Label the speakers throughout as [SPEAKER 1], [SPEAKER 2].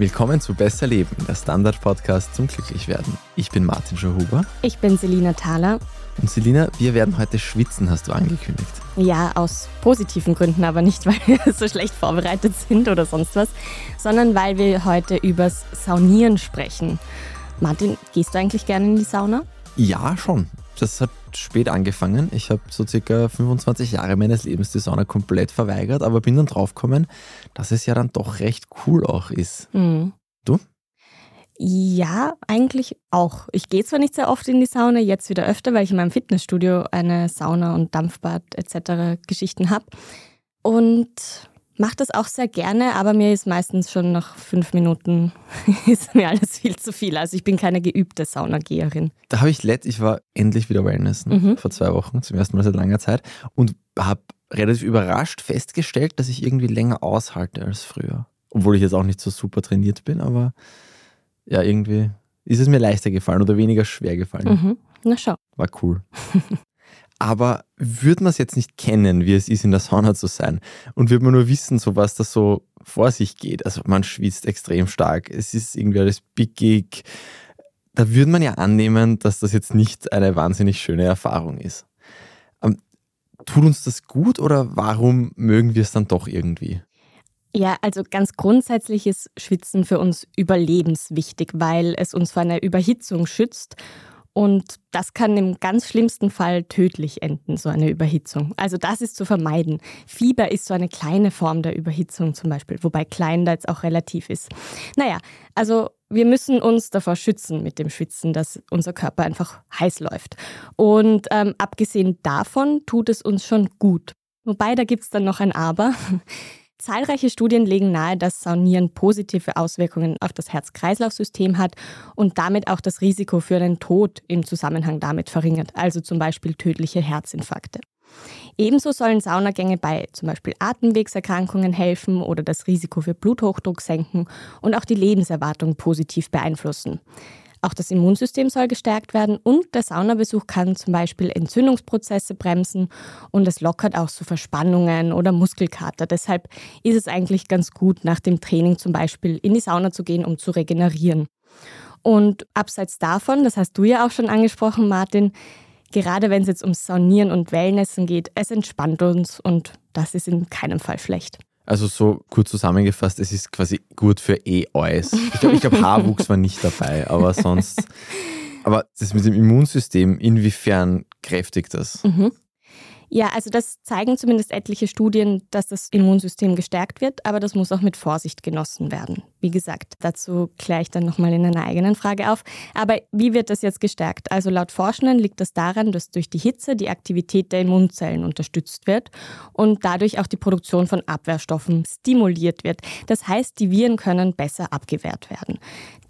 [SPEAKER 1] Willkommen zu Besser Leben, der Standard-Podcast zum Glücklichwerden. Ich bin Martin Schauhuber.
[SPEAKER 2] Ich bin Selina Thaler.
[SPEAKER 1] Und Selina, wir werden heute schwitzen, hast du angekündigt.
[SPEAKER 2] Ja, aus positiven Gründen, aber nicht, weil wir so schlecht vorbereitet sind oder sonst was, sondern weil wir heute übers Saunieren sprechen. Martin, gehst du eigentlich gerne in die Sauna?
[SPEAKER 1] Ja, schon. Das hat spät angefangen. Ich habe so circa 25 Jahre meines Lebens die Sauna komplett verweigert, aber bin dann draufgekommen, dass es ja dann doch recht cool auch ist.
[SPEAKER 2] Mhm.
[SPEAKER 1] Du?
[SPEAKER 2] Ja, eigentlich auch. Ich gehe zwar nicht sehr oft in die Sauna, jetzt wieder öfter, weil ich in meinem Fitnessstudio eine Sauna und Dampfbad etc. Geschichten habe. Und mache das auch sehr gerne, aber mir ist meistens schon nach fünf Minuten ist mir alles viel zu viel. Also ich bin keine geübte Saunageherin.
[SPEAKER 1] Da habe ich letzt, ich war endlich wieder Wellnessen
[SPEAKER 2] Mhm.
[SPEAKER 1] vor zwei Wochen, zum ersten Mal seit langer Zeit und habe relativ überrascht festgestellt, dass ich irgendwie länger aushalte als früher. Obwohl ich jetzt auch nicht so super trainiert bin, aber ja, irgendwie ist es mir leichter gefallen oder weniger schwer gefallen.
[SPEAKER 2] Mhm. Na schau.
[SPEAKER 1] War cool. Aber würde man es jetzt nicht kennen, wie es ist, in der Sauna zu sein, und würde man nur wissen, so was da so vor sich geht, also man schwitzt extrem stark, es ist irgendwie alles pickig, da würde man ja annehmen, dass das jetzt nicht eine wahnsinnig schöne Erfahrung ist. Ähm, tut uns das gut oder warum mögen wir es dann doch irgendwie?
[SPEAKER 2] Ja, also ganz grundsätzlich ist Schwitzen für uns überlebenswichtig, weil es uns vor einer Überhitzung schützt. Und das kann im ganz schlimmsten Fall tödlich enden, so eine Überhitzung. Also das ist zu vermeiden. Fieber ist so eine kleine Form der Überhitzung zum Beispiel, wobei klein da jetzt auch relativ ist. Naja, also wir müssen uns davor schützen mit dem Schwitzen, dass unser Körper einfach heiß läuft. Und ähm, abgesehen davon tut es uns schon gut. Wobei, da gibt es dann noch ein Aber. Zahlreiche Studien legen nahe, dass Saunieren positive Auswirkungen auf das Herz-Kreislauf-System hat und damit auch das Risiko für einen Tod im Zusammenhang damit verringert, also zum Beispiel tödliche Herzinfarkte. Ebenso sollen Saunagänge bei zum Beispiel Atemwegserkrankungen helfen oder das Risiko für Bluthochdruck senken und auch die Lebenserwartung positiv beeinflussen. Auch das Immunsystem soll gestärkt werden und der Saunabesuch kann zum Beispiel Entzündungsprozesse bremsen und es lockert auch so Verspannungen oder Muskelkater. Deshalb ist es eigentlich ganz gut, nach dem Training zum Beispiel in die Sauna zu gehen, um zu regenerieren. Und abseits davon, das hast du ja auch schon angesprochen, Martin, gerade wenn es jetzt ums Saunieren und Wellnessen geht, es entspannt uns und das ist in keinem Fall schlecht.
[SPEAKER 1] Also so kurz zusammengefasst, es ist quasi gut für eh alles. Ich glaube, ich glaub, Haarwuchs war nicht dabei, aber sonst. Aber das mit dem Immunsystem, inwiefern kräftigt das?
[SPEAKER 2] Mhm. Ja, also das zeigen zumindest etliche Studien, dass das Immunsystem gestärkt wird, aber das muss auch mit Vorsicht genossen werden. Wie gesagt, dazu kläre ich dann nochmal in einer eigenen Frage auf. Aber wie wird das jetzt gestärkt? Also laut Forschenden liegt das daran, dass durch die Hitze die Aktivität der Immunzellen unterstützt wird und dadurch auch die Produktion von Abwehrstoffen stimuliert wird. Das heißt, die Viren können besser abgewehrt werden.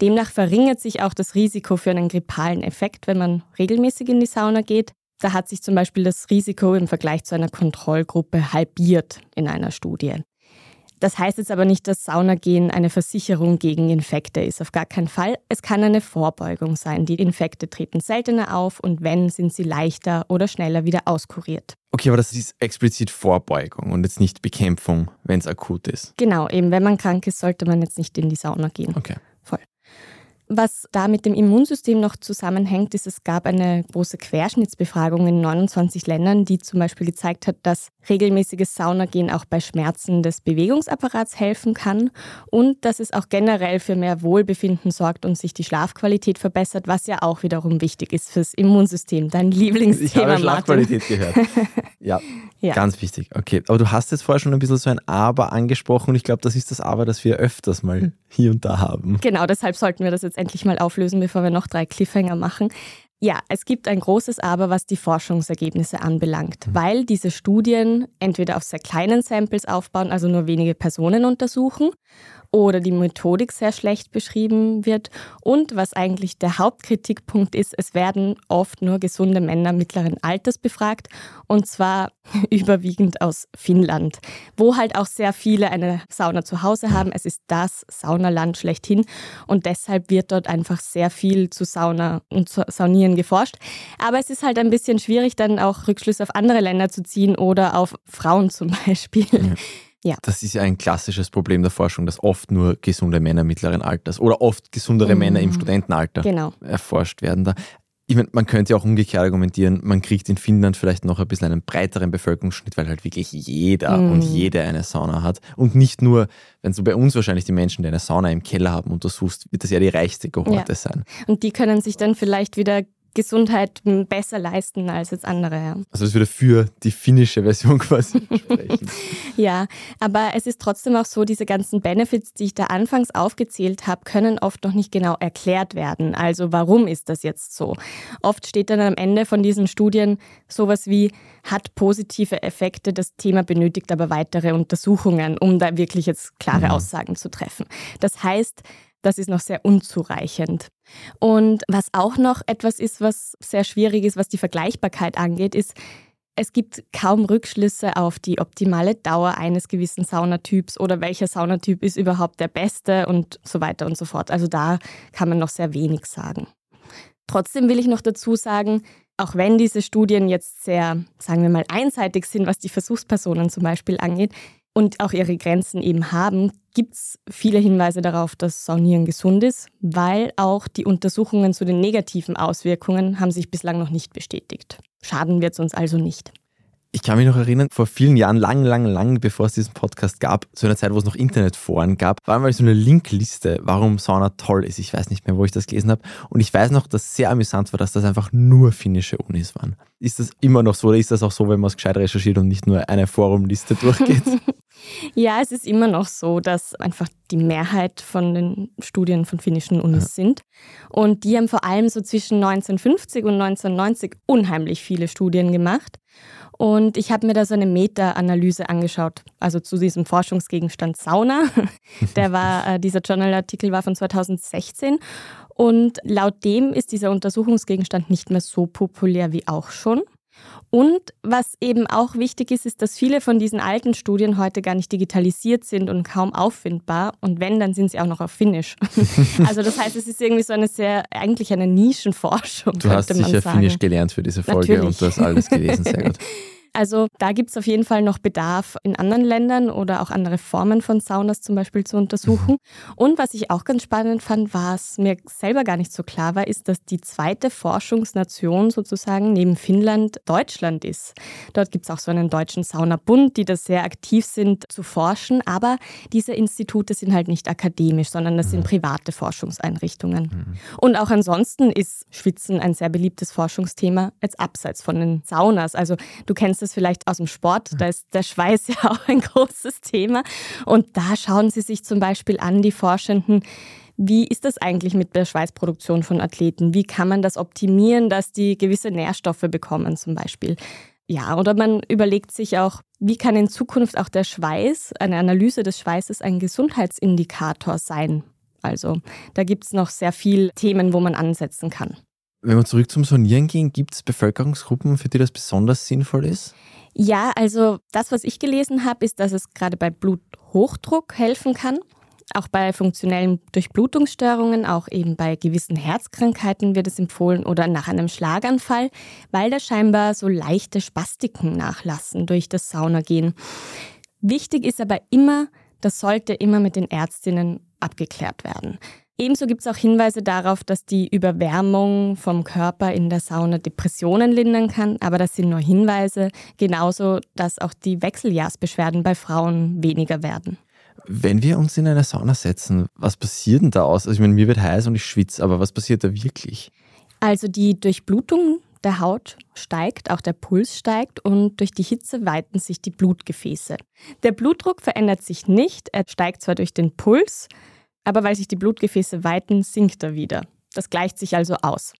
[SPEAKER 2] Demnach verringert sich auch das Risiko für einen grippalen Effekt, wenn man regelmäßig in die Sauna geht. Da hat sich zum Beispiel das Risiko im Vergleich zu einer Kontrollgruppe halbiert in einer Studie. Das heißt jetzt aber nicht, dass Saunagehen eine Versicherung gegen Infekte ist. Auf gar keinen Fall. Es kann eine Vorbeugung sein. Die Infekte treten seltener auf und wenn, sind sie leichter oder schneller wieder auskuriert.
[SPEAKER 1] Okay, aber das ist explizit Vorbeugung und jetzt nicht Bekämpfung, wenn es akut ist.
[SPEAKER 2] Genau, eben wenn man krank ist, sollte man jetzt nicht in die Sauna gehen.
[SPEAKER 1] Okay.
[SPEAKER 2] Was da mit dem Immunsystem noch zusammenhängt, ist, es gab eine große Querschnittsbefragung in 29 Ländern, die zum Beispiel gezeigt hat, dass regelmäßiges Saunagehen auch bei Schmerzen des Bewegungsapparats helfen kann und dass es auch generell für mehr Wohlbefinden sorgt und sich die Schlafqualität verbessert, was ja auch wiederum wichtig ist fürs Immunsystem. Dein
[SPEAKER 1] Ich
[SPEAKER 2] Lieblingsthema,
[SPEAKER 1] habe
[SPEAKER 2] Martin.
[SPEAKER 1] Schlafqualität gehört. Ja,
[SPEAKER 2] Ja.
[SPEAKER 1] ganz wichtig. Okay, aber du hast jetzt vorher schon ein bisschen so ein Aber angesprochen und ich glaube, das ist das Aber, das wir öfters mal hier und da haben.
[SPEAKER 2] Genau, deshalb sollten wir das jetzt endlich mal auflösen, bevor wir noch drei Cliffhanger machen. Ja, es gibt ein großes Aber, was die Forschungsergebnisse anbelangt, weil diese Studien entweder auf sehr kleinen Samples aufbauen, also nur wenige Personen untersuchen, oder die Methodik sehr schlecht beschrieben wird. Und was eigentlich der Hauptkritikpunkt ist, es werden oft nur gesunde Männer mittleren Alters befragt und zwar überwiegend aus Finnland, wo halt auch sehr viele eine Sauna zu Hause haben. Es ist das Saunaland schlechthin und deshalb wird dort einfach sehr viel zu Sauna und zu Saunieren geforscht. Aber es ist halt ein bisschen schwierig, dann auch Rückschlüsse auf andere Länder zu ziehen oder auf Frauen zum Beispiel. Ja.
[SPEAKER 1] Das ist ja ein klassisches Problem der Forschung, dass oft nur gesunde Männer mittleren Alters oder oft gesundere mhm. Männer im Studentenalter
[SPEAKER 2] genau.
[SPEAKER 1] erforscht werden. Da. Ich meine, man könnte ja auch umgekehrt argumentieren, man kriegt in Finnland vielleicht noch ein bisschen einen breiteren Bevölkerungsschnitt, weil halt wirklich jeder mm. und jede eine Sauna hat. Und nicht nur, wenn du bei uns wahrscheinlich die Menschen, die eine Sauna im Keller haben, untersuchst, wird das ja die reichste Kohorte ja. sein.
[SPEAKER 2] Und die können sich dann vielleicht wieder Gesundheit besser leisten als jetzt andere. Ja.
[SPEAKER 1] Also das würde für die finnische Version quasi sprechen.
[SPEAKER 2] ja, aber es ist trotzdem auch so, diese ganzen Benefits, die ich da anfangs aufgezählt habe, können oft noch nicht genau erklärt werden. Also warum ist das jetzt so? Oft steht dann am Ende von diesen Studien sowas wie, hat positive Effekte, das Thema benötigt aber weitere Untersuchungen, um da wirklich jetzt klare mhm. Aussagen zu treffen. Das heißt, das ist noch sehr unzureichend. Und was auch noch etwas ist, was sehr schwierig ist, was die Vergleichbarkeit angeht, ist, es gibt kaum Rückschlüsse auf die optimale Dauer eines gewissen Saunatyps oder welcher Saunatyp ist überhaupt der beste und so weiter und so fort. Also da kann man noch sehr wenig sagen. Trotzdem will ich noch dazu sagen, auch wenn diese Studien jetzt sehr, sagen wir mal, einseitig sind, was die Versuchspersonen zum Beispiel angeht, und auch ihre Grenzen eben haben, gibt es viele Hinweise darauf, dass Saunieren gesund ist, weil auch die Untersuchungen zu den negativen Auswirkungen haben sich bislang noch nicht bestätigt. Schaden wird es uns also nicht.
[SPEAKER 1] Ich kann mich noch erinnern, vor vielen Jahren, lang, lang, lang, bevor es diesen Podcast gab, zu einer Zeit, wo es noch Internetforen gab, war mal so eine Linkliste, warum Sauna toll ist. Ich weiß nicht mehr, wo ich das gelesen habe. Und ich weiß noch, dass sehr amüsant war, dass das einfach nur finnische Unis waren. Ist das immer noch so oder ist das auch so, wenn man es gescheit recherchiert und nicht nur eine Forumliste durchgeht?
[SPEAKER 2] ja, es ist immer noch so, dass einfach die Mehrheit von den Studien von finnischen Unis ja. sind. Und die haben vor allem so zwischen 1950 und 1990 unheimlich viele Studien gemacht. Und ich habe mir da so eine Meta-Analyse angeschaut, also zu diesem Forschungsgegenstand Sauna. Der war, äh, dieser Journal-Artikel war von 2016. Und laut dem ist dieser Untersuchungsgegenstand nicht mehr so populär wie auch schon. Und was eben auch wichtig ist, ist, dass viele von diesen alten Studien heute gar nicht digitalisiert sind und kaum auffindbar. Und wenn, dann sind sie auch noch auf Finnisch. also das heißt, es ist irgendwie so eine sehr, eigentlich eine Nischenforschung.
[SPEAKER 1] Du hast sicher sagen. Finnisch gelernt für diese Folge Natürlich. und du hast alles gelesen. Sehr gut.
[SPEAKER 2] Also da gibt es auf jeden Fall noch Bedarf in anderen Ländern oder auch andere Formen von Saunas zum Beispiel zu untersuchen. Und was ich auch ganz spannend fand, was mir selber gar nicht so klar war, ist, dass die zweite Forschungsnation sozusagen neben Finnland Deutschland ist. Dort gibt es auch so einen deutschen Saunabund, die da sehr aktiv sind zu forschen. Aber diese Institute sind halt nicht akademisch, sondern das sind mhm. private Forschungseinrichtungen. Mhm. Und auch ansonsten ist Schwitzen ein sehr beliebtes Forschungsthema, jetzt abseits von den Saunas. Also du kennst kennst es vielleicht aus dem Sport, da ist der Schweiß ja auch ein großes Thema. Und da schauen Sie sich zum Beispiel an, die Forschenden, wie ist das eigentlich mit der Schweißproduktion von Athleten? Wie kann man das optimieren, dass die gewisse Nährstoffe bekommen zum Beispiel? Ja, oder man überlegt sich auch, wie kann in Zukunft auch der Schweiß, eine Analyse des Schweißes ein Gesundheitsindikator sein? Also da gibt es noch sehr viele Themen, wo man ansetzen kann.
[SPEAKER 1] Wenn wir zurück zum Sonieren gehen, gibt es Bevölkerungsgruppen, für die das besonders sinnvoll ist?
[SPEAKER 2] Ja, also das, was ich gelesen habe, ist, dass es gerade bei Bluthochdruck helfen kann. Auch bei funktionellen Durchblutungsstörungen, auch eben bei gewissen Herzkrankheiten wird es empfohlen oder nach einem Schlaganfall, weil da scheinbar so leichte Spastiken nachlassen durch das Saunagehen. Wichtig ist aber immer, das sollte immer mit den Ärztinnen abgeklärt werden. Ebenso gibt es auch Hinweise darauf, dass die Überwärmung vom Körper in der Sauna Depressionen lindern kann, aber das sind nur Hinweise, genauso dass auch die Wechseljahrsbeschwerden bei Frauen weniger werden.
[SPEAKER 1] Wenn wir uns in eine Sauna setzen, was passiert denn da aus? Also ich meine, mir wird heiß und ich schwitze, aber was passiert da wirklich?
[SPEAKER 2] Also die Durchblutung der Haut steigt, auch der Puls steigt und durch die Hitze weiten sich die Blutgefäße. Der Blutdruck verändert sich nicht, er steigt zwar durch den Puls, aber weil sich die Blutgefäße weiten, sinkt er wieder. Das gleicht sich also aus.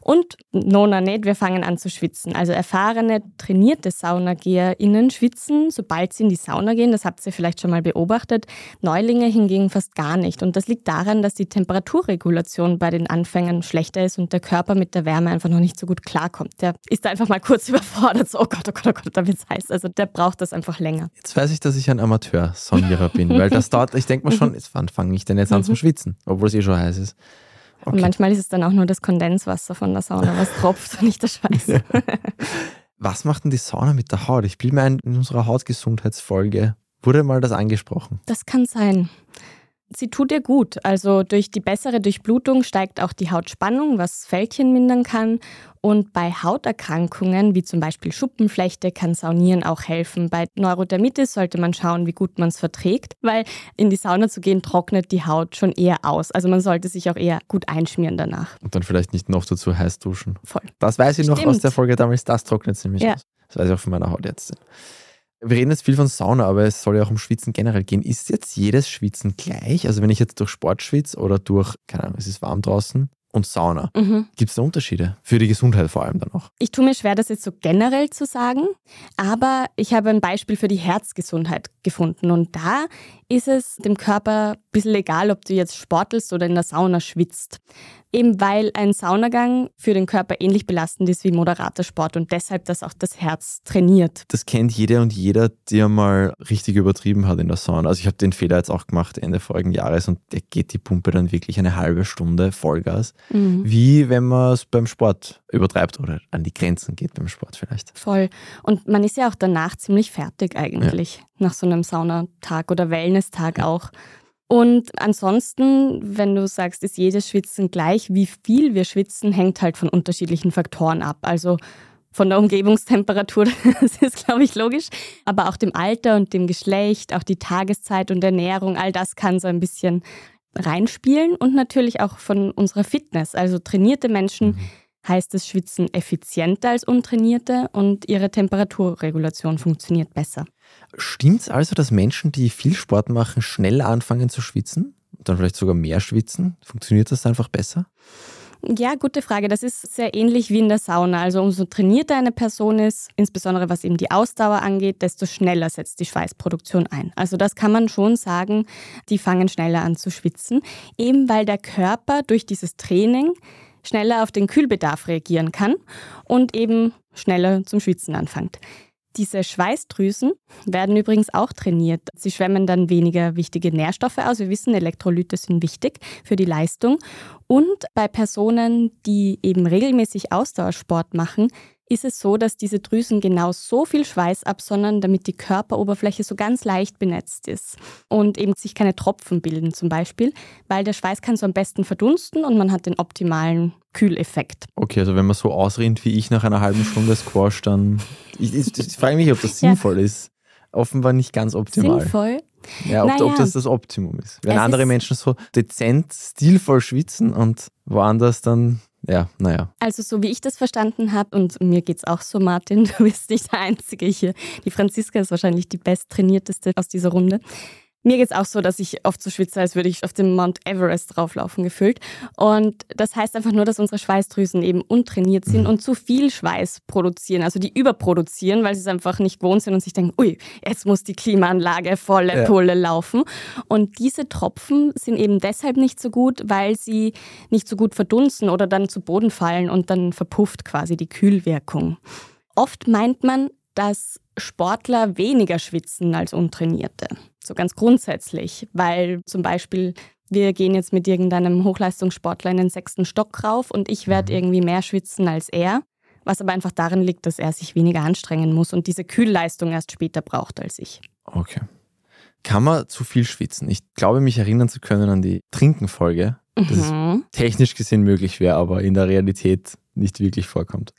[SPEAKER 2] Und nona nicht, wir fangen an zu schwitzen. Also erfahrene, trainierte SaunageherInnen schwitzen, sobald sie in die Sauna gehen. Das habt ihr vielleicht schon mal beobachtet. Neulinge hingegen fast gar nicht. Und das liegt daran, dass die Temperaturregulation bei den Anfängern schlechter ist und der Körper mit der Wärme einfach noch nicht so gut klarkommt. Der ist da einfach mal kurz überfordert. So, oh Gott, oh Gott, oh Gott, da wird's heiß. Also der braucht das einfach länger.
[SPEAKER 1] Jetzt weiß ich, dass ich ein Amateur-Sonierer bin, weil das dauert, ich denke mal schon, jetzt wann fange ich denn jetzt an zu schwitzen, obwohl es eh schon heiß ist.
[SPEAKER 2] Okay. Und manchmal ist es dann auch nur das Kondenswasser von der Sauna, was tropft und nicht der Schweiß.
[SPEAKER 1] Ja. Was macht denn die Sauna mit der Haut? Ich bilde mir ein, in unserer Hautgesundheitsfolge Wurde mal das angesprochen?
[SPEAKER 2] Das kann sein. Sie tut ihr gut. Also durch die bessere Durchblutung steigt auch die Hautspannung, was Fältchen mindern kann. Und bei Hauterkrankungen wie zum Beispiel Schuppenflechte kann Saunieren auch helfen. Bei Neurodermitis sollte man schauen, wie gut man es verträgt, weil in die Sauna zu gehen trocknet die Haut schon eher aus. Also man sollte sich auch eher gut einschmieren danach.
[SPEAKER 1] Und dann vielleicht nicht noch dazu heiß duschen.
[SPEAKER 2] Voll.
[SPEAKER 1] Das weiß ich noch Stimmt. aus der Folge damals, das trocknet ziemlich ja. aus. Das weiß ich auch von meiner Hautärztin. Wir reden jetzt viel von Sauna, aber es soll ja auch um Schwitzen generell gehen. Ist jetzt jedes Schwitzen gleich? Also wenn ich jetzt durch Sport schwitze oder durch, keine Ahnung, es ist warm draußen und Sauna, mhm. gibt es da Unterschiede? Für die Gesundheit vor allem dann auch?
[SPEAKER 2] Ich tue mir schwer, das jetzt so generell zu sagen, aber ich habe ein Beispiel für die Herzgesundheit gefunden und da ist es dem Körper ein bisschen egal, ob du jetzt sportelst oder in der Sauna schwitzt eben weil ein Saunagang für den Körper ähnlich belastend ist wie moderater Sport und deshalb das auch das Herz trainiert.
[SPEAKER 1] Das kennt jeder und jeder, der mal richtig übertrieben hat in der Sauna. Also ich habe den Fehler jetzt auch gemacht Ende vorigen Jahres und der geht die Pumpe dann wirklich eine halbe Stunde Vollgas. Mhm. Wie wenn man es beim Sport übertreibt oder an die Grenzen geht beim Sport vielleicht.
[SPEAKER 2] Voll. Und man ist ja auch danach ziemlich fertig eigentlich. Ja. Nach so einem Saunatag oder Wellness-Tag auch. Und ansonsten, wenn du sagst, ist jedes Schwitzen gleich, wie viel wir schwitzen, hängt halt von unterschiedlichen Faktoren ab. Also von der Umgebungstemperatur, das ist, glaube ich, logisch, aber auch dem Alter und dem Geschlecht, auch die Tageszeit und Ernährung, all das kann so ein bisschen reinspielen und natürlich auch von unserer Fitness. Also trainierte Menschen mhm heißt das Schwitzen effizienter als untrainierte und ihre Temperaturregulation funktioniert besser.
[SPEAKER 1] Stimmt es also, dass Menschen, die viel Sport machen, schneller anfangen zu schwitzen und dann vielleicht sogar mehr schwitzen? Funktioniert das einfach besser?
[SPEAKER 2] Ja, gute Frage. Das ist sehr ähnlich wie in der Sauna. Also umso trainierter eine Person ist, insbesondere was eben die Ausdauer angeht, desto schneller setzt die Schweißproduktion ein. Also das kann man schon sagen, die fangen schneller an zu schwitzen, eben weil der Körper durch dieses Training schneller auf den Kühlbedarf reagieren kann und eben schneller zum Schwitzen anfängt. Diese Schweißdrüsen werden übrigens auch trainiert. Sie schwemmen dann weniger wichtige Nährstoffe aus. Wir wissen, Elektrolyte sind wichtig für die Leistung. Und bei Personen, die eben regelmäßig Ausdauersport machen, ist es so, dass diese Drüsen genau so viel Schweiß absondern, damit die Körperoberfläche so ganz leicht benetzt ist und eben sich keine Tropfen bilden zum Beispiel, weil der Schweiß kann so am besten verdunsten und man hat den optimalen Kühleffekt.
[SPEAKER 1] Okay, also wenn man so ausrinnt wie ich nach einer halben Stunde Squash, dann ich, ich, ich frage mich, ob das sinnvoll ja. ist. Offenbar nicht ganz optimal.
[SPEAKER 2] Sinnvoll?
[SPEAKER 1] Ja, ob, naja. ob das das Optimum ist. Wenn es andere ist Menschen so dezent, stilvoll schwitzen und woanders dann ja, naja.
[SPEAKER 2] Also so wie ich das verstanden habe, und mir geht es auch so, Martin, du bist nicht der Einzige hier. Die Franziska ist wahrscheinlich die besttrainierteste aus dieser Runde. Mir geht es auch so, dass ich oft so schwitze, als würde ich auf dem Mount Everest drauflaufen gefühlt. Und das heißt einfach nur, dass unsere Schweißdrüsen eben untrainiert sind mhm. und zu viel Schweiß produzieren, also die überproduzieren, weil sie es einfach nicht gewohnt sind und sich denken, ui, jetzt muss die Klimaanlage volle ja. Pulle laufen. Und diese Tropfen sind eben deshalb nicht so gut, weil sie nicht so gut verdunsten oder dann zu Boden fallen und dann verpufft quasi die Kühlwirkung. Oft meint man, dass Sportler weniger schwitzen als Untrainierte. So ganz grundsätzlich, weil zum Beispiel wir gehen jetzt mit irgendeinem Hochleistungssportler in den sechsten Stock rauf und ich werde mhm. irgendwie mehr schwitzen als er, was aber einfach darin liegt, dass er sich weniger anstrengen muss und diese Kühlleistung erst später braucht als ich.
[SPEAKER 1] Okay. Kann man zu viel schwitzen? Ich glaube, mich erinnern zu können an die Trinkenfolge, dass mhm. es technisch gesehen möglich wäre, aber in der Realität nicht wirklich vorkommt.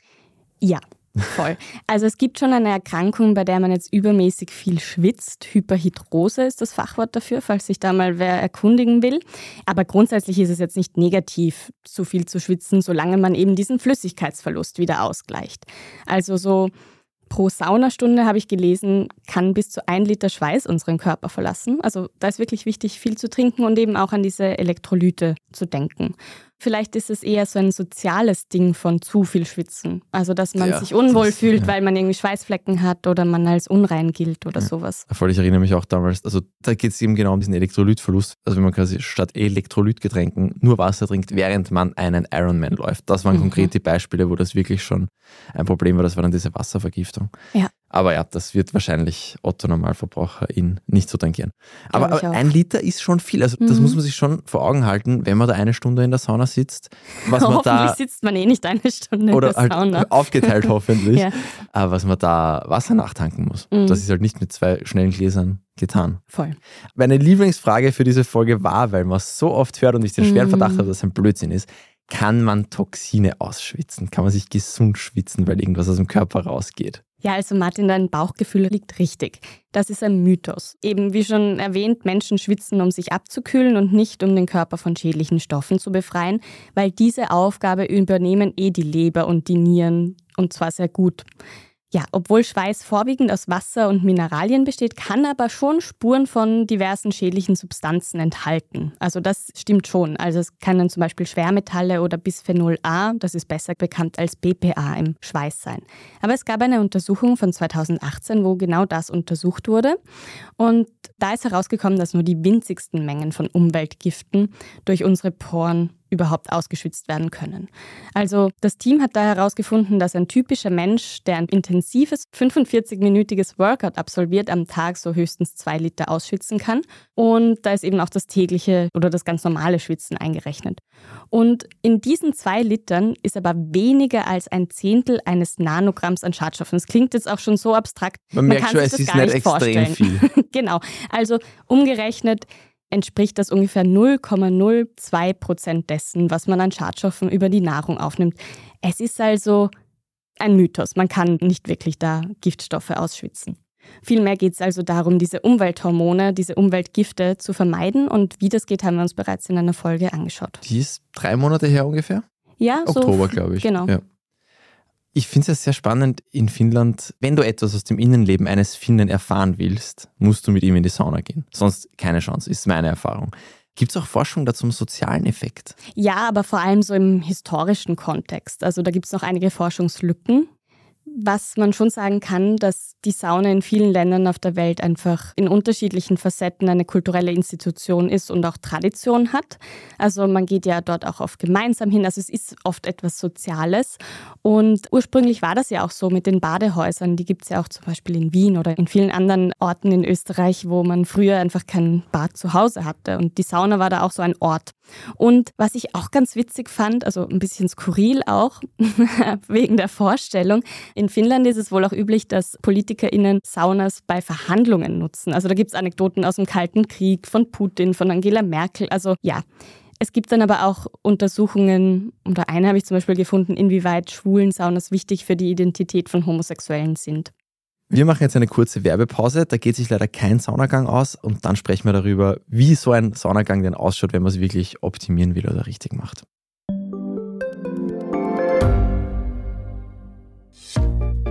[SPEAKER 2] Ja, Voll. Also es gibt schon eine Erkrankung, bei der man jetzt übermäßig viel schwitzt. Hyperhidrose ist das Fachwort dafür, falls sich da mal wer erkundigen will. Aber grundsätzlich ist es jetzt nicht negativ, zu viel zu schwitzen, solange man eben diesen Flüssigkeitsverlust wieder ausgleicht. Also so pro Saunastunde habe ich gelesen, kann bis zu ein Liter Schweiß unseren Körper verlassen. Also da ist wirklich wichtig, viel zu trinken und eben auch an diese Elektrolyte zu denken. Vielleicht ist es eher so ein soziales Ding von zu viel Schwitzen. Also, dass man ja, sich unwohl das, fühlt, ja. weil man irgendwie Schweißflecken hat oder man als unrein gilt oder ja. sowas.
[SPEAKER 1] Voll, ich erinnere mich auch damals, also da geht es eben genau um diesen Elektrolytverlust. Also, wenn man quasi statt Elektrolytgetränken nur Wasser trinkt, während man einen Ironman läuft. Das waren mhm. konkrete Beispiele, wo das wirklich schon ein Problem war. Das war dann diese Wasservergiftung.
[SPEAKER 2] Ja.
[SPEAKER 1] Aber ja, das wird wahrscheinlich Otto Normalverbraucher ihn nicht so tangieren. Aber, aber ein Liter ist schon viel. Also das mhm. muss man sich schon vor Augen halten, wenn man da eine Stunde in der Sauna sitzt.
[SPEAKER 2] Was man da, sitzt man eh nicht eine Stunde
[SPEAKER 1] oder
[SPEAKER 2] in der halt Sauna.
[SPEAKER 1] aufgeteilt hoffentlich. ja. Aber was man da Wasser nachtanken muss, mhm. das ist halt nicht mit zwei schnellen Gläsern getan.
[SPEAKER 2] Voll.
[SPEAKER 1] Meine Lieblingsfrage für diese Folge war, weil man es so oft hört und ich den schweren mhm. Verdacht habe, dass es ein Blödsinn ist, kann man Toxine ausschwitzen? Kann man sich gesund schwitzen, weil irgendwas aus dem Körper rausgeht?
[SPEAKER 2] Ja, also Martin, dein Bauchgefühl liegt richtig. Das ist ein Mythos. Eben wie schon erwähnt, Menschen schwitzen, um sich abzukühlen und nicht um den Körper von schädlichen Stoffen zu befreien, weil diese Aufgabe übernehmen eh die Leber und die Nieren und zwar sehr gut. Ja, obwohl Schweiß vorwiegend aus Wasser und Mineralien besteht, kann aber schon Spuren von diversen schädlichen Substanzen enthalten. Also das stimmt schon. Also es können zum Beispiel Schwermetalle oder Bisphenol A, das ist besser bekannt als BPA im Schweiß sein. Aber es gab eine Untersuchung von 2018, wo genau das untersucht wurde. Und da ist herausgekommen, dass nur die winzigsten Mengen von Umweltgiften durch unsere Poren überhaupt ausgeschwitzt werden können. Also das Team hat da herausgefunden, dass ein typischer Mensch, der ein intensives 45-minütiges Workout absolviert, am Tag so höchstens zwei Liter ausschwitzen kann. Und da ist eben auch das tägliche oder das ganz normale Schwitzen eingerechnet. Und in diesen zwei Litern ist aber weniger als ein Zehntel eines Nanogramms an Schadstoffen. Das klingt jetzt auch schon so abstrakt.
[SPEAKER 1] Man, Man merkt schon, es ist nicht, nicht extrem viel.
[SPEAKER 2] genau. Also umgerechnet entspricht das ungefähr 0,02 Prozent dessen, was man an Schadstoffen über die Nahrung aufnimmt. Es ist also ein Mythos. Man kann nicht wirklich da Giftstoffe ausschwitzen. Vielmehr geht es also darum, diese Umwelthormone, diese Umweltgifte zu vermeiden. Und wie das geht, haben wir uns bereits in einer Folge angeschaut.
[SPEAKER 1] Die ist drei Monate her ungefähr?
[SPEAKER 2] Ja,
[SPEAKER 1] Oktober, so, glaube ich.
[SPEAKER 2] Genau.
[SPEAKER 1] Ja. Ich finde es ja sehr spannend in Finnland, wenn du etwas aus dem Innenleben eines Finnen erfahren willst, musst du mit ihm in die Sauna gehen. Sonst keine Chance, ist meine Erfahrung. Gibt es auch Forschung dazu zum sozialen Effekt?
[SPEAKER 2] Ja, aber vor allem so im historischen Kontext. Also da gibt es noch einige Forschungslücken was man schon sagen kann, dass die Sauna in vielen Ländern auf der Welt einfach in unterschiedlichen Facetten eine kulturelle Institution ist und auch Tradition hat. Also man geht ja dort auch oft gemeinsam hin. Also es ist oft etwas Soziales. Und ursprünglich war das ja auch so mit den Badehäusern. Die gibt es ja auch zum Beispiel in Wien oder in vielen anderen Orten in Österreich, wo man früher einfach kein Bad zu Hause hatte. Und die Sauna war da auch so ein Ort. Und was ich auch ganz witzig fand, also ein bisschen skurril auch, wegen der Vorstellung, in Finnland ist es wohl auch üblich, dass PolitikerInnen Saunas bei Verhandlungen nutzen. Also da gibt es Anekdoten aus dem Kalten Krieg, von Putin, von Angela Merkel. Also ja. Es gibt dann aber auch Untersuchungen, oder eine habe ich zum Beispiel gefunden, inwieweit schwulen Saunas wichtig für die Identität von Homosexuellen sind.
[SPEAKER 1] Wir machen jetzt eine kurze Werbepause, da geht sich leider kein Saunagang aus und dann sprechen wir darüber, wie so ein Saunagang denn ausschaut, wenn man es wirklich optimieren will oder richtig macht.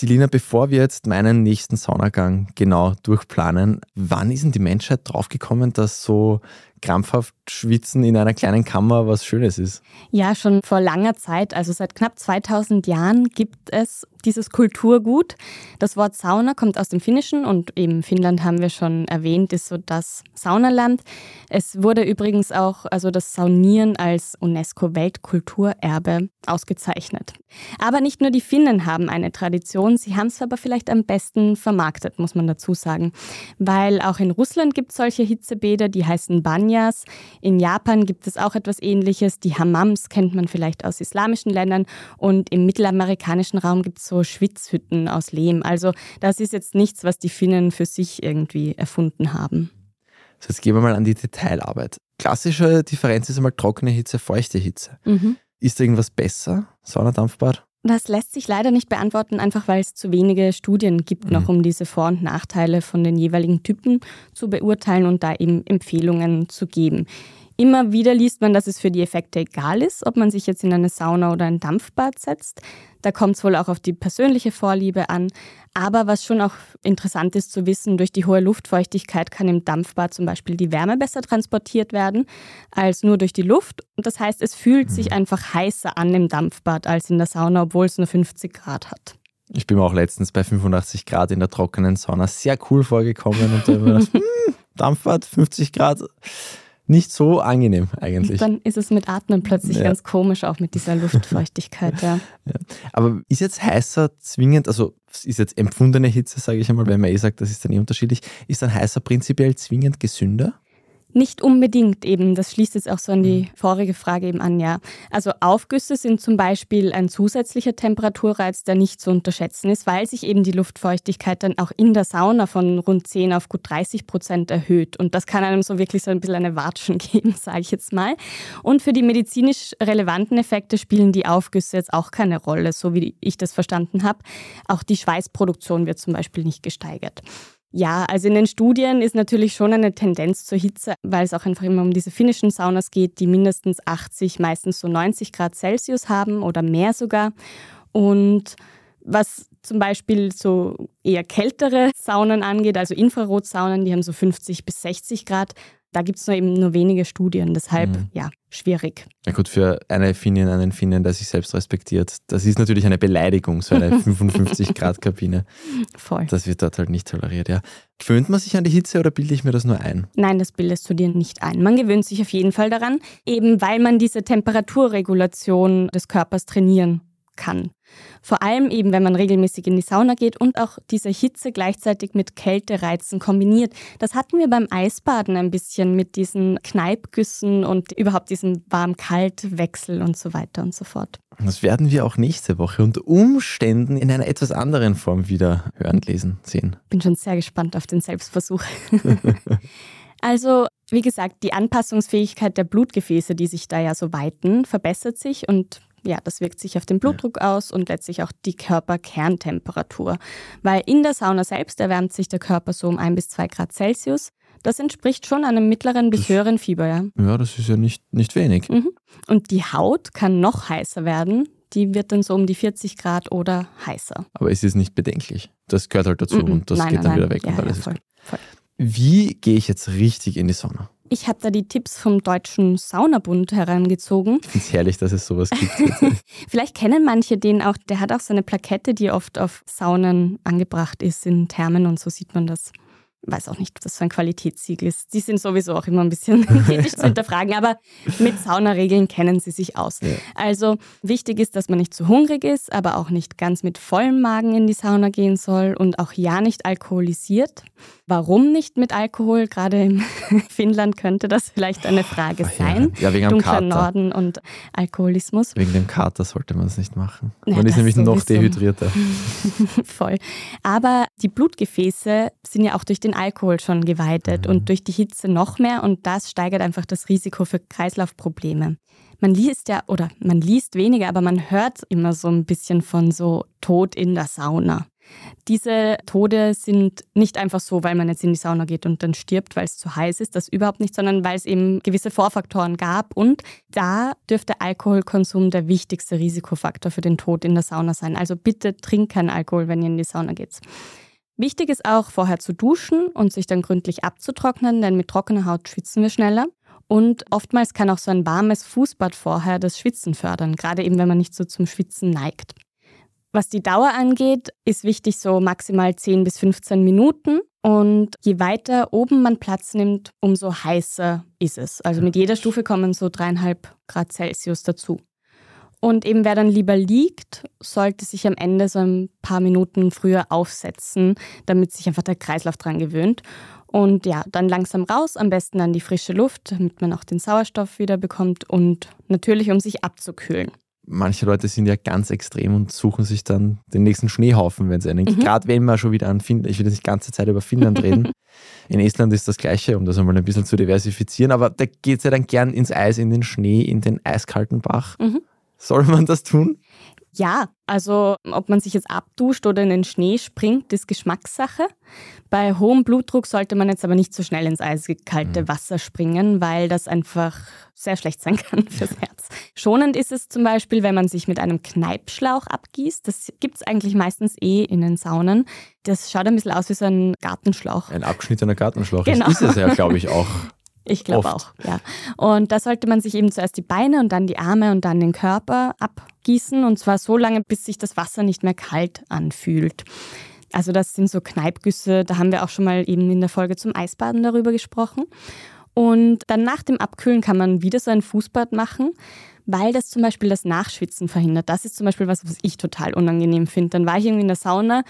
[SPEAKER 1] Selina, bevor wir jetzt meinen nächsten Saunagang genau durchplanen, wann ist denn die Menschheit draufgekommen, dass so krampfhaft schwitzen in einer kleinen Kammer was Schönes ist?
[SPEAKER 2] Ja, schon vor langer Zeit, also seit knapp 2000 Jahren gibt es dieses Kulturgut. Das Wort Sauna kommt aus dem Finnischen und eben Finnland haben wir schon erwähnt, ist so das Saunaland. Es wurde übrigens auch also das Saunieren als UNESCO-Weltkulturerbe ausgezeichnet. Aber nicht nur die Finnen haben eine Tradition, sie haben es aber vielleicht am besten vermarktet, muss man dazu sagen. Weil auch in Russland gibt es solche Hitzebäder, die heißen Banyas. In Japan gibt es auch etwas ähnliches. Die Hammams kennt man vielleicht aus islamischen Ländern. Und im mittelamerikanischen Raum gibt es so Schwitzhütten aus Lehm. Also das ist jetzt nichts, was die Finnen für sich irgendwie erfunden haben.
[SPEAKER 1] So, jetzt gehen wir mal an die Detailarbeit. Klassische Differenz ist einmal trockene Hitze, feuchte Hitze. Mhm. Ist da irgendwas besser, Saunadampfbad?
[SPEAKER 2] Das lässt sich leider nicht beantworten, einfach weil es zu wenige Studien gibt mhm. noch, um diese Vor- und Nachteile von den jeweiligen Typen zu beurteilen und da eben Empfehlungen zu geben. Immer wieder liest man, dass es für die Effekte egal ist, ob man sich jetzt in eine Sauna oder ein Dampfbad setzt. Da kommt es wohl auch auf die persönliche Vorliebe an. Aber was schon auch interessant ist zu wissen, durch die hohe Luftfeuchtigkeit kann im Dampfbad zum Beispiel die Wärme besser transportiert werden als nur durch die Luft. Und das heißt, es fühlt sich mhm. einfach heißer an im Dampfbad als in der Sauna, obwohl es nur 50 Grad hat.
[SPEAKER 1] Ich bin mir auch letztens bei 85 Grad in der trockenen Sauna sehr cool vorgekommen und da habe ich mir gedacht, hm, Dampfbad, 50 Grad nicht so angenehm eigentlich.
[SPEAKER 2] Dann ist es mit Atmen plötzlich ja. ganz komisch, auch mit dieser Luftfeuchtigkeit. Ja.
[SPEAKER 1] ja. Aber ist jetzt heißer zwingend, also ist jetzt empfundene Hitze, sage ich einmal, wenn man eh sagt, das ist dann eh unterschiedlich, ist dann heißer prinzipiell zwingend gesünder?
[SPEAKER 2] Nicht unbedingt eben. Das schließt jetzt auch so an die mhm. vorige Frage eben an, ja. Also Aufgüsse sind zum Beispiel ein zusätzlicher Temperaturreiz, der nicht zu unterschätzen ist, weil sich eben die Luftfeuchtigkeit dann auch in der Sauna von rund 10 auf gut 30 Prozent erhöht. Und das kann einem so wirklich so ein bisschen eine Watschen geben, sage ich jetzt mal. Und für die medizinisch relevanten Effekte spielen die Aufgüsse jetzt auch keine Rolle, so wie ich das verstanden habe. Auch die Schweißproduktion wird zum Beispiel nicht gesteigert. Ja, also in den Studien ist natürlich schon eine Tendenz zur Hitze, weil es auch einfach immer um diese finnischen Saunas geht, die mindestens 80, meistens so 90 Grad Celsius haben oder mehr sogar. Und was zum Beispiel so eher kältere Saunen angeht, also Infrarotsaunen, die haben so 50 bis 60 Grad, da gibt es nur eben nur wenige Studien, deshalb mhm. ja, schwierig.
[SPEAKER 1] Ja gut, für eine Finnin, einen Finnen, der sich selbst respektiert, das ist natürlich eine Beleidigung, so eine 55-Grad-Kabine.
[SPEAKER 2] Voll.
[SPEAKER 1] Das wird dort halt nicht toleriert, ja. Gewöhnt man sich an die Hitze oder bilde ich mir das nur ein?
[SPEAKER 2] Nein, das bildest du dir nicht ein. Man gewöhnt sich auf jeden Fall daran, eben weil man diese Temperaturregulation des Körpers trainieren kann. Vor allem eben, wenn man regelmäßig in die Sauna geht und auch diese Hitze gleichzeitig mit Kältereizen kombiniert. Das hatten wir beim Eisbaden ein bisschen mit diesen Kneipgüssen und überhaupt diesem Warm-Kalt-Wechsel und so weiter und so fort.
[SPEAKER 1] Das werden wir auch nächste Woche unter Umständen in einer etwas anderen Form wieder hören, lesen, sehen.
[SPEAKER 2] Bin schon sehr gespannt auf den Selbstversuch. Also, wie gesagt, die Anpassungsfähigkeit der Blutgefäße, die sich da ja so weiten, verbessert sich und ja, das wirkt sich auf den Blutdruck ja. aus und letztlich auch die Körperkerntemperatur. Weil in der Sauna selbst erwärmt sich der Körper so um ein bis zwei Grad Celsius. Das entspricht schon einem mittleren bis das, höheren Fieber, ja.
[SPEAKER 1] Ja, das ist ja nicht, nicht wenig. Mhm.
[SPEAKER 2] Und die Haut kann noch heißer werden. Die wird dann so um die 40 Grad oder heißer.
[SPEAKER 1] Aber es ist nicht bedenklich. Das gehört halt dazu mhm. und das nein, geht nein, dann nein. wieder weg. Ja, und alles ja, voll, voll. Wie gehe ich jetzt richtig in die Sauna?
[SPEAKER 2] Ich habe da die Tipps vom Deutschen Saunabund herangezogen.
[SPEAKER 1] Ich finde es herrlich, dass es sowas gibt.
[SPEAKER 2] Vielleicht kennen manche den auch. Der hat auch so eine Plakette, die oft auf Saunen angebracht ist, in Thermen und so sieht man das weiß auch nicht, ob das so ein Qualitätssiegel ist. Die sind sowieso auch immer ein bisschen kritisch zu hinterfragen, aber mit Saunaregeln kennen sie sich aus. Ja. Also wichtig ist, dass man nicht zu hungrig ist, aber auch nicht ganz mit vollem Magen in die Sauna gehen soll und auch ja nicht alkoholisiert. Warum nicht mit Alkohol? Gerade in Finnland könnte das vielleicht eine Frage sein.
[SPEAKER 1] Ja, wegen
[SPEAKER 2] Dunkler
[SPEAKER 1] Kater.
[SPEAKER 2] Norden und Alkoholismus.
[SPEAKER 1] Wegen dem Kater sollte man es nicht machen. Ja, man ist nämlich sowieso. noch dehydrierter.
[SPEAKER 2] Voll. Aber die Blutgefäße sind ja auch durch den Alkohol schon geweitet mhm. und durch die Hitze noch mehr und das steigert einfach das Risiko für Kreislaufprobleme. Man liest ja, oder man liest weniger, aber man hört immer so ein bisschen von so Tod in der Sauna. Diese Tode sind nicht einfach so, weil man jetzt in die Sauna geht und dann stirbt, weil es zu heiß ist, das überhaupt nicht, sondern weil es eben gewisse Vorfaktoren gab. Und da dürfte Alkoholkonsum der wichtigste Risikofaktor für den Tod in der Sauna sein. Also bitte trinkt keinen Alkohol, wenn ihr in die Sauna geht. Wichtig ist auch, vorher zu duschen und sich dann gründlich abzutrocknen, denn mit trockener Haut schwitzen wir schneller. Und oftmals kann auch so ein warmes Fußbad vorher das Schwitzen fördern, gerade eben wenn man nicht so zum Schwitzen neigt. Was die Dauer angeht, ist wichtig so maximal 10 bis 15 Minuten. Und je weiter oben man Platz nimmt, umso heißer ist es. Also mit jeder Stufe kommen so dreieinhalb Grad Celsius dazu. Und eben wer dann lieber liegt, sollte sich am Ende so ein paar Minuten früher aufsetzen, damit sich einfach der Kreislauf dran gewöhnt. Und ja, dann langsam raus, am besten an die frische Luft, damit man auch den Sauerstoff wieder bekommt und natürlich, um sich abzukühlen
[SPEAKER 1] manche Leute sind ja ganz extrem und suchen sich dann den nächsten Schneehaufen, wenn sie einen. Mhm. Gerade wenn wir schon wieder an Finnland, ich will jetzt nicht die ganze Zeit über Finnland reden. In Estland ist das Gleiche, um das einmal ein bisschen zu diversifizieren, aber da geht es ja dann gern ins Eis, in den Schnee, in den eiskalten Bach. Mhm. Soll man das tun?
[SPEAKER 2] Ja, also ob man sich jetzt abduscht oder in den Schnee springt, ist Geschmackssache. Bei hohem Blutdruck sollte man jetzt aber nicht so schnell ins eiskalte mhm. Wasser springen, weil das einfach sehr schlecht sein kann fürs Herz. Schonend ist es zum Beispiel, wenn man sich mit einem Kneipschlauch abgießt. Das gibt es eigentlich meistens eh in den Saunen. Das schaut ein bisschen aus wie so ein Gartenschlauch.
[SPEAKER 1] Ein abgeschnittener Gartenschlauch. Genau. Das ist es ja, glaube ich, auch.
[SPEAKER 2] Ich glaube auch, ja. Und da sollte man sich eben zuerst die Beine und dann die Arme und dann den Körper abgießen. Und zwar so lange, bis sich das Wasser nicht mehr kalt anfühlt. Also das sind so Kneipgüsse, da haben wir auch schon mal eben in der Folge zum Eisbaden darüber gesprochen. Und dann nach dem Abkühlen kann man wieder so ein Fußbad machen, weil das zum Beispiel das Nachschwitzen verhindert. Das ist zum Beispiel was, was ich total unangenehm finde. Dann war ich irgendwie in der Sauna,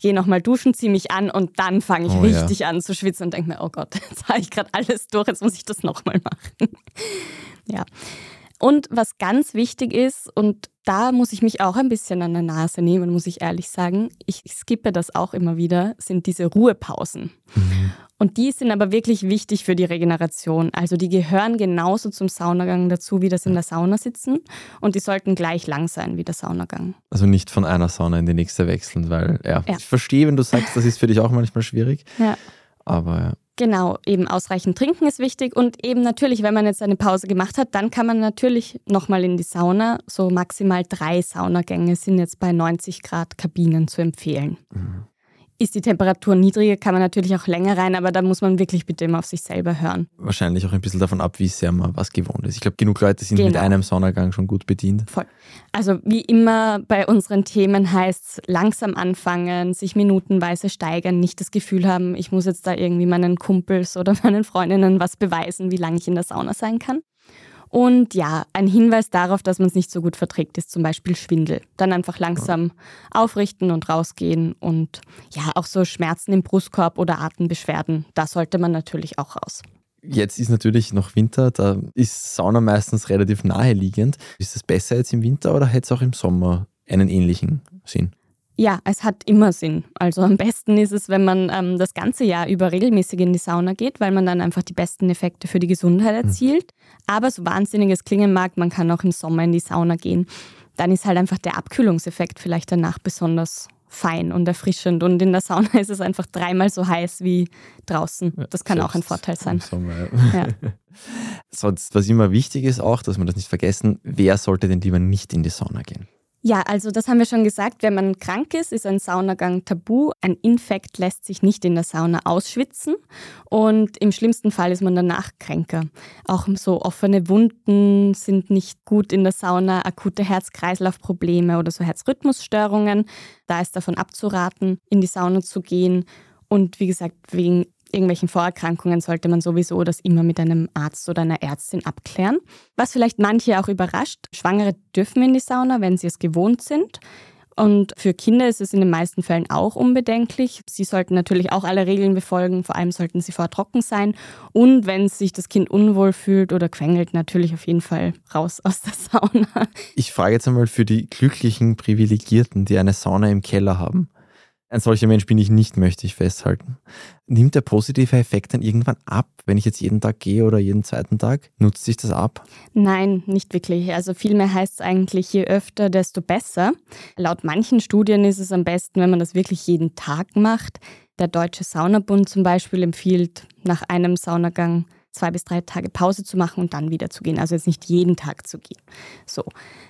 [SPEAKER 2] gehe nochmal duschen, ziehe mich an und dann fange ich oh, richtig ja. an zu schwitzen und denke mir, oh Gott, jetzt habe ich gerade alles durch, jetzt muss ich das nochmal machen. ja. Und was ganz wichtig ist, und da muss ich mich auch ein bisschen an der Nase nehmen, muss ich ehrlich sagen, ich skippe das auch immer wieder, sind diese Ruhepausen. Mhm. Und die sind aber wirklich wichtig für die Regeneration. Also die gehören genauso zum Saunagang dazu, wie das in der Sauna sitzen. Und die sollten gleich lang sein wie der Saunagang.
[SPEAKER 1] Also nicht von einer Sauna in die nächste wechseln, weil ja, ja. ich verstehe, wenn du sagst, das ist für dich auch manchmal schwierig. Ja. Aber ja.
[SPEAKER 2] Genau, eben ausreichend trinken ist wichtig und eben natürlich, wenn man jetzt eine Pause gemacht hat, dann kann man natürlich nochmal in die Sauna. So maximal drei Saunagänge sind jetzt bei 90 Grad Kabinen zu empfehlen. Mhm. Ist die Temperatur niedriger, kann man natürlich auch länger rein, aber da muss man wirklich bitte immer auf sich selber hören.
[SPEAKER 1] Wahrscheinlich auch ein bisschen davon ab, wie sehr man was gewohnt ist. Ich glaube, genug Leute sind genau. mit einem Saunagang schon gut bedient.
[SPEAKER 2] Voll. Also wie immer bei unseren Themen heißt es langsam anfangen, sich minutenweise steigern, nicht das Gefühl haben, ich muss jetzt da irgendwie meinen Kumpels oder meinen Freundinnen was beweisen, wie lange ich in der Sauna sein kann. Und ja, ein Hinweis darauf, dass man es nicht so gut verträgt, ist zum Beispiel Schwindel. Dann einfach langsam aufrichten und rausgehen und ja, auch so Schmerzen im Brustkorb oder Atembeschwerden, da sollte man natürlich auch raus.
[SPEAKER 1] Jetzt ist natürlich noch Winter, da ist Sauna meistens relativ naheliegend. Ist es besser jetzt im Winter oder hätte es auch im Sommer einen ähnlichen Sinn?
[SPEAKER 2] Ja, es hat immer Sinn. Also am besten ist es, wenn man ähm, das ganze Jahr über regelmäßig in die Sauna geht, weil man dann einfach die besten Effekte für die Gesundheit mhm. erzielt. Aber so wahnsinnig es klingen mag, man kann auch im Sommer in die Sauna gehen. Dann ist halt einfach der Abkühlungseffekt vielleicht danach besonders fein und erfrischend. Und in der Sauna ist es einfach dreimal so heiß wie draußen. Das kann auch ein Vorteil sein. Sommer, ja. Ja.
[SPEAKER 1] Sonst, was immer wichtig ist auch, dass wir das nicht vergessen, wer sollte denn lieber nicht in die Sauna gehen?
[SPEAKER 2] Ja, also das haben wir schon gesagt. Wenn man krank ist, ist ein Saunagang tabu. Ein Infekt lässt sich nicht in der Sauna ausschwitzen und im schlimmsten Fall ist man danach kränker. Auch so offene Wunden sind nicht gut in der Sauna, akute Herz-Kreislauf-Probleme oder so Herzrhythmusstörungen. Da ist davon abzuraten, in die Sauna zu gehen. Und wie gesagt, wegen irgendwelchen Vorerkrankungen sollte man sowieso das immer mit einem Arzt oder einer Ärztin abklären. Was vielleicht manche auch überrascht, Schwangere dürfen in die Sauna, wenn sie es gewohnt sind. Und für Kinder ist es in den meisten Fällen auch unbedenklich. Sie sollten natürlich auch alle Regeln befolgen, vor allem sollten sie vorher trocken sein. Und wenn sich das Kind unwohl fühlt oder quengelt, natürlich auf jeden Fall raus aus der Sauna.
[SPEAKER 1] Ich frage jetzt einmal für die glücklichen Privilegierten, die eine Sauna im Keller haben. Ein solcher Mensch bin ich nicht, möchte ich festhalten. Nimmt der positive Effekt dann irgendwann ab, wenn ich jetzt jeden Tag gehe oder jeden zweiten Tag? Nutzt sich das ab?
[SPEAKER 2] Nein, nicht wirklich. Also vielmehr heißt es eigentlich, je öfter, desto besser. Laut manchen Studien ist es am besten, wenn man das wirklich jeden Tag macht. Der Deutsche Saunabund zum Beispiel empfiehlt nach einem Saunagang zwei bis drei Tage Pause zu machen und dann wieder zu gehen. Also jetzt nicht jeden Tag zu gehen. So.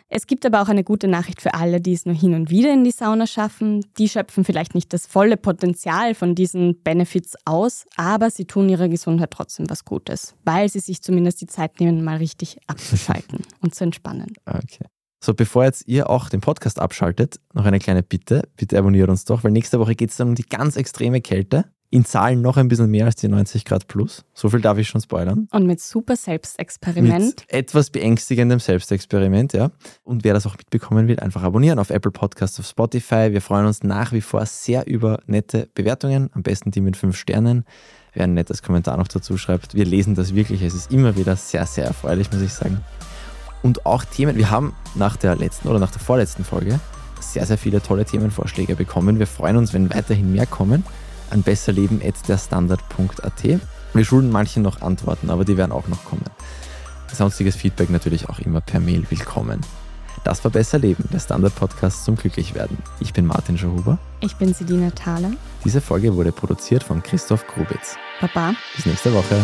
[SPEAKER 2] Es gibt aber auch eine gute Nachricht für alle, die es nur hin und wieder in die Sauna schaffen. Die schöpfen vielleicht nicht das volle Potenzial von diesen Benefits aus, aber sie tun ihrer Gesundheit trotzdem was Gutes, weil sie sich zumindest die Zeit nehmen, mal richtig abzuschalten und zu entspannen.
[SPEAKER 1] Okay. So, bevor jetzt ihr auch den Podcast abschaltet, noch eine kleine Bitte. Bitte abonniert uns doch, weil nächste Woche geht es dann um die ganz extreme Kälte in Zahlen noch ein bisschen mehr als die 90 Grad plus. So viel darf ich schon spoilern.
[SPEAKER 2] Und mit super Selbstexperiment. Mit
[SPEAKER 1] etwas beängstigendem Selbstexperiment, ja. Und wer das auch mitbekommen will, einfach abonnieren auf Apple Podcasts, auf Spotify. Wir freuen uns nach wie vor sehr über nette Bewertungen, am besten die mit fünf Sternen. Wer ein nettes Kommentar noch dazu schreibt. Wir lesen das wirklich. Es ist immer wieder sehr, sehr erfreulich, muss ich sagen. Und auch Themen. Wir haben nach der letzten oder nach der vorletzten Folge sehr, sehr viele tolle Themenvorschläge bekommen. Wir freuen uns, wenn weiterhin mehr kommen an besserleben.derstandard.at. Wir schulden manchen noch Antworten, aber die werden auch noch kommen. Sonstiges Feedback natürlich auch immer per Mail willkommen. Das war Besser Leben, der Standard-Podcast zum Glücklichwerden. Ich bin Martin Schauhuber.
[SPEAKER 2] Ich bin Selina Thaler.
[SPEAKER 1] Diese Folge wurde produziert von Christoph Grubitz.
[SPEAKER 2] Baba.
[SPEAKER 1] Bis nächste Woche.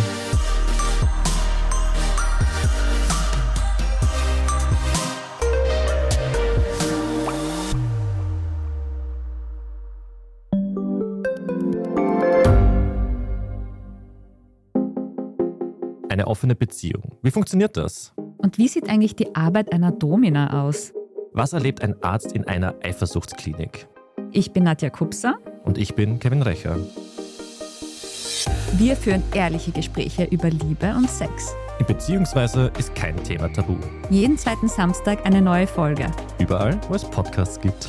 [SPEAKER 3] Offene Beziehung. Wie funktioniert das?
[SPEAKER 4] Und wie sieht eigentlich die Arbeit einer Domina aus?
[SPEAKER 3] Was erlebt ein Arzt in einer Eifersuchtsklinik?
[SPEAKER 4] Ich bin Nadja Kupser.
[SPEAKER 3] Und ich bin Kevin Recher.
[SPEAKER 4] Wir führen ehrliche Gespräche über Liebe und Sex.
[SPEAKER 3] Beziehungsweise ist kein Thema tabu.
[SPEAKER 4] Jeden zweiten Samstag eine neue Folge.
[SPEAKER 3] Überall, wo es Podcasts gibt.